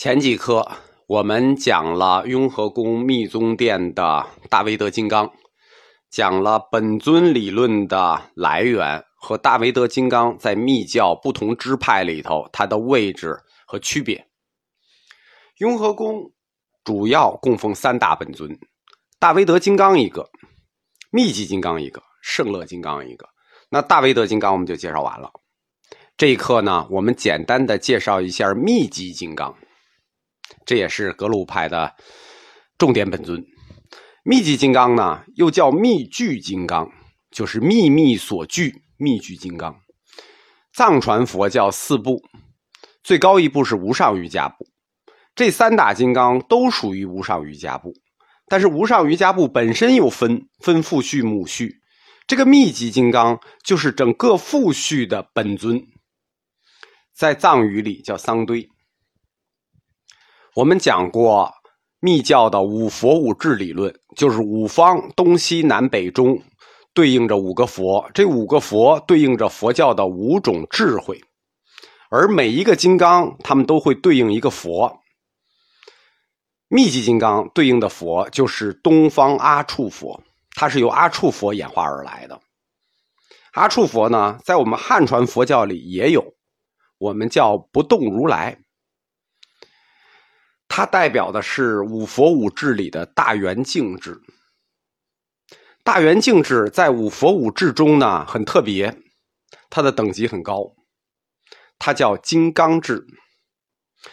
前几课我们讲了雍和宫密宗殿的大威德金刚，讲了本尊理论的来源和大威德金刚在密教不同支派里头它的位置和区别。雍和宫主要供奉三大本尊：大威德金刚一个，密集金刚一个，圣乐金刚一个。那大威德金刚我们就介绍完了。这一课呢，我们简单的介绍一下密集金刚。这也是格鲁派的重点本尊，密集金刚呢，又叫密具金刚，就是秘密所具密具金刚。藏传佛教四部，最高一部是无上瑜伽部，这三大金刚都属于无上瑜伽部，但是无上瑜伽部本身又分分父序母序，这个密集金刚就是整个父序的本尊，在藏语里叫桑堆。我们讲过密教的五佛五智理论，就是五方东西南北中对应着五个佛，这五个佛对应着佛教的五种智慧，而每一个金刚，他们都会对应一个佛。密集金刚对应的佛就是东方阿处佛，它是由阿处佛演化而来的。阿处佛呢，在我们汉传佛教里也有，我们叫不动如来。它代表的是五佛五智里的大圆净智。大圆净智在五佛五智中呢很特别，它的等级很高，它叫金刚智。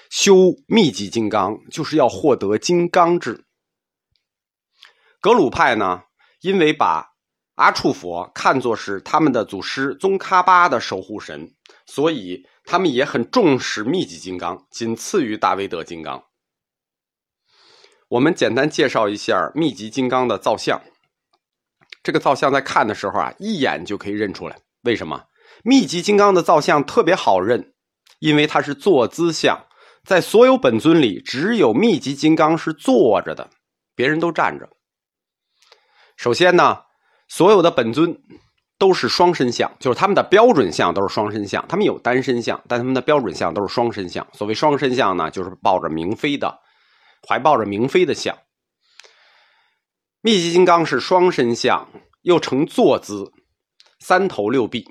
修密集金刚就是要获得金刚智。格鲁派呢，因为把阿处佛看作是他们的祖师宗喀巴的守护神，所以他们也很重视密集金刚，仅次于大威德金刚。我们简单介绍一下密集金刚的造像。这个造像在看的时候啊，一眼就可以认出来。为什么？密集金刚的造像特别好认，因为它是坐姿像，在所有本尊里，只有密集金刚是坐着的，别人都站着。首先呢，所有的本尊都是双身像，就是他们的标准像都是双身像。他们有单身像，但他们的标准像都是双身像。所谓双身像呢，就是抱着明妃的。怀抱着明妃的像，密集金刚是双身像，又呈坐姿，三头六臂。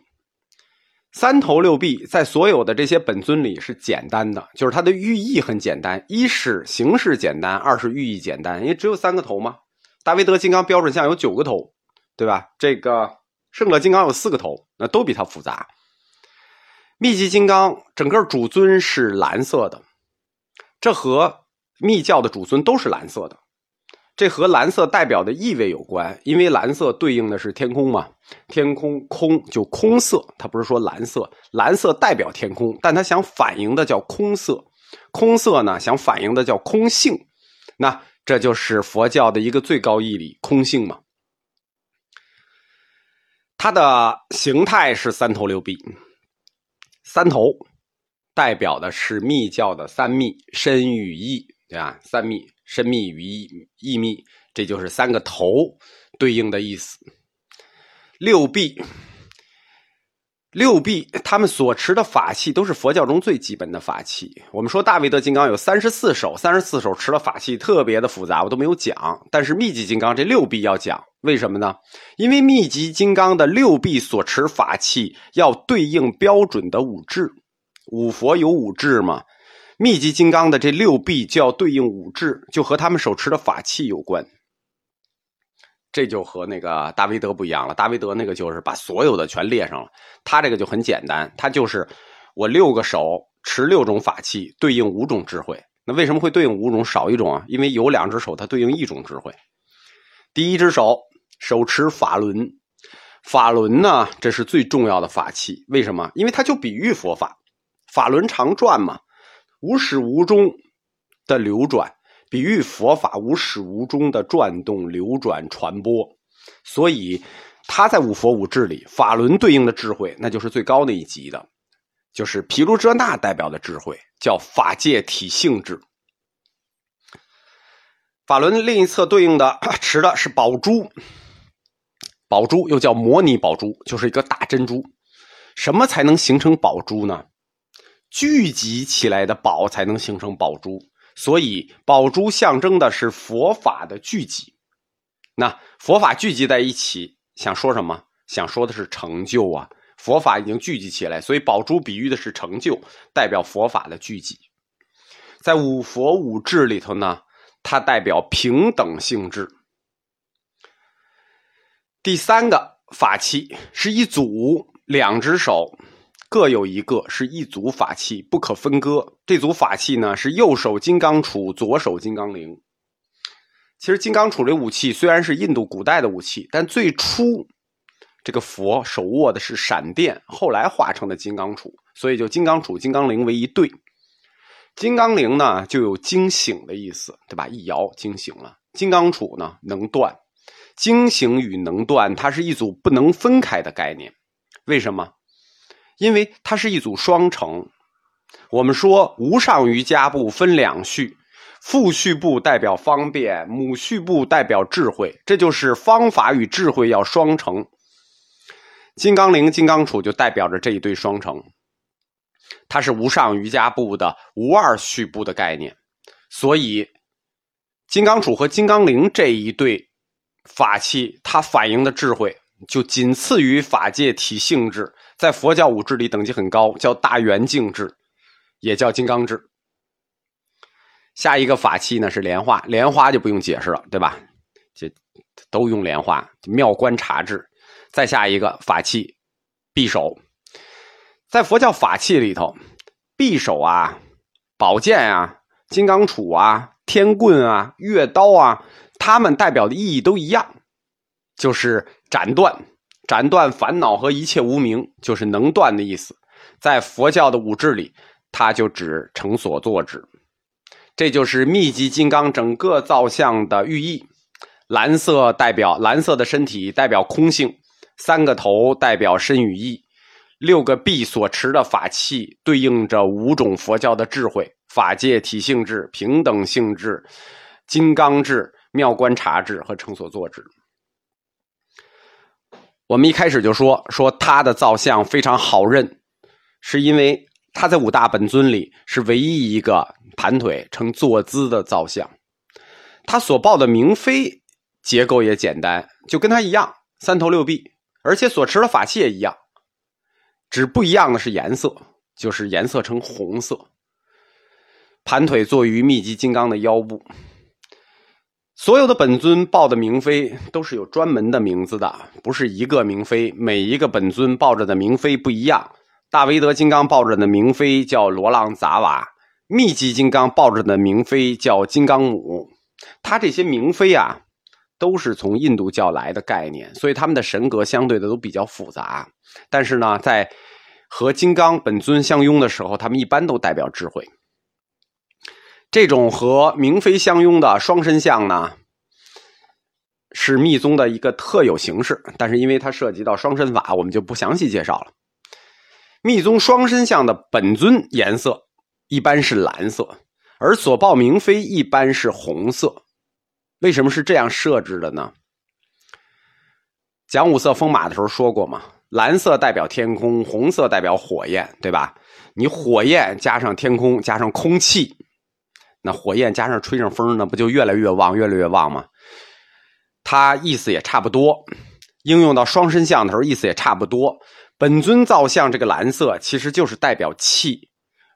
三头六臂在所有的这些本尊里是简单的，就是它的寓意很简单：一是形式简单，二是寓意简单。因为只有三个头嘛。大威德金刚标准像有九个头，对吧？这个圣乐金刚有四个头，那都比它复杂。密集金刚整个主尊是蓝色的，这和。密教的主尊都是蓝色的，这和蓝色代表的意味有关，因为蓝色对应的是天空嘛，天空空就空色，它不是说蓝色，蓝色代表天空，但它想反映的叫空色，空色呢想反映的叫空性，那这就是佛教的一个最高义理，空性嘛。它的形态是三头六臂，三头代表的是密教的三密身与意。对吧？三密、深密与意意密，这就是三个头对应的意思。六臂，六臂，他们所持的法器都是佛教中最基本的法器。我们说大威德金刚有三十四手，三十四手持的法器特别的复杂，我都没有讲。但是密集金刚这六臂要讲，为什么呢？因为密集金刚的六臂所持法器要对应标准的五智，五佛有五智嘛。密集金刚的这六臂就要对应五智，就和他们手持的法器有关。这就和那个大威德不一样了。大威德那个就是把所有的全列上了，他这个就很简单，他就是我六个手持六种法器，对应五种智慧。那为什么会对应五种少一种啊？因为有两只手它对应一种智慧。第一只手手持法轮，法轮呢这是最重要的法器。为什么？因为它就比喻佛法，法轮常转嘛。无始无终的流转，比喻佛法无始无终的转动、流转、传播。所以，他在五佛五智里，法轮对应的智慧，那就是最高那一级的，就是毗卢遮那代表的智慧，叫法界体性智。法轮另一侧对应的持的是宝珠，宝珠又叫摩尼宝珠，就是一个大珍珠。什么才能形成宝珠呢？聚集起来的宝才能形成宝珠，所以宝珠象征的是佛法的聚集。那佛法聚集在一起，想说什么？想说的是成就啊！佛法已经聚集起来，所以宝珠比喻的是成就，代表佛法的聚集。在五佛五智里头呢，它代表平等性质。第三个法器是一组，两只手各有一个，是一组法器，不可分割。这组法器呢是右手金刚杵，左手金刚铃。其实金刚杵这武器虽然是印度古代的武器，但最初这个佛手握的是闪电，后来化成的金刚杵，所以就金刚杵、金刚铃为一对。金刚铃呢，就有惊醒的意思，对吧？一摇惊醒了。金刚杵呢，能断。惊醒与能断，它是一组不能分开的概念。为什么？因为它是一组双成。我们说无上瑜伽部分两序，父序部代表方便，母序部代表智慧，这就是方法与智慧要双成。金刚铃、金刚杵就代表着这一对双成。它是无上瑜伽部的无二序部的概念，所以金刚杵和金刚铃这一对法器，它反映的智慧就仅次于法界体性质，在佛教五智里等级很高，叫大圆净智，也叫金刚智。下一个法器呢是莲花，莲花就不用解释了，对吧？这都用莲花，妙观察智。再下一个法器，匕首。在佛教法器里头，匕首啊、宝剑啊、金刚杵啊、天棍啊、月刀啊，它们代表的意义都一样，就是斩断、斩断烦恼和一切无明，就是能断的意思。在佛教的五智里，它就指成所作之。这就是密集金刚整个造像的寓意。蓝色代表蓝色的身体，代表空性；三个头代表身与意。六个臂所持的法器，对应着五种佛教的智慧：法界体性智、平等性质、金刚智、妙观察智和成所作智。我们一开始就说说他的造像非常好认，是因为他在五大本尊里是唯一一个盘腿呈坐姿的造像。他所抱的明妃结构也简单，就跟他一样，三头六臂，而且所持的法器也一样。只不一样的是颜色，就是颜色呈红色。盘腿坐于密集金刚的腰部。所有的本尊抱的明妃都是有专门的名字的，不是一个明妃。每一个本尊抱着的明妃不一样。大威德金刚抱着的明妃叫罗浪杂瓦，密集金刚抱着的明妃叫金刚母。他这些明妃啊，都是从印度教来的概念，所以他们的神格相对的都比较复杂。但是呢，在和金刚本尊相拥的时候，他们一般都代表智慧。这种和明妃相拥的双身像呢，是密宗的一个特有形式。但是因为它涉及到双身法，我们就不详细介绍了。密宗双身像的本尊颜色一般是蓝色，而所报明妃一般是红色。为什么是这样设置的呢？讲五色风马的时候说过嘛。蓝色代表天空，红色代表火焰，对吧？你火焰加上天空加上空气，那火焰加上吹上风，那不就越来越旺，越来越旺吗？它意思也差不多，应用到双身像的时候，意思也差不多。本尊造像这个蓝色其实就是代表气，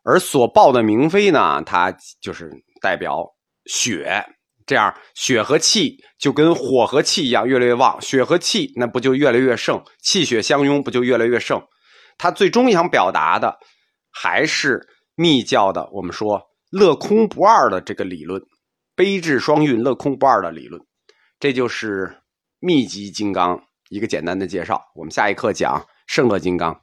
而所报的明妃呢，它就是代表血。这样，血和气就跟火和气一样，越来越旺。血和气那不就越来越盛？气血相拥，不就越来越盛？他最终想表达的还是密教的，我们说乐空不二的这个理论，悲智双运、乐空不二的理论。这就是密集金刚一个简单的介绍。我们下一课讲圣乐金刚。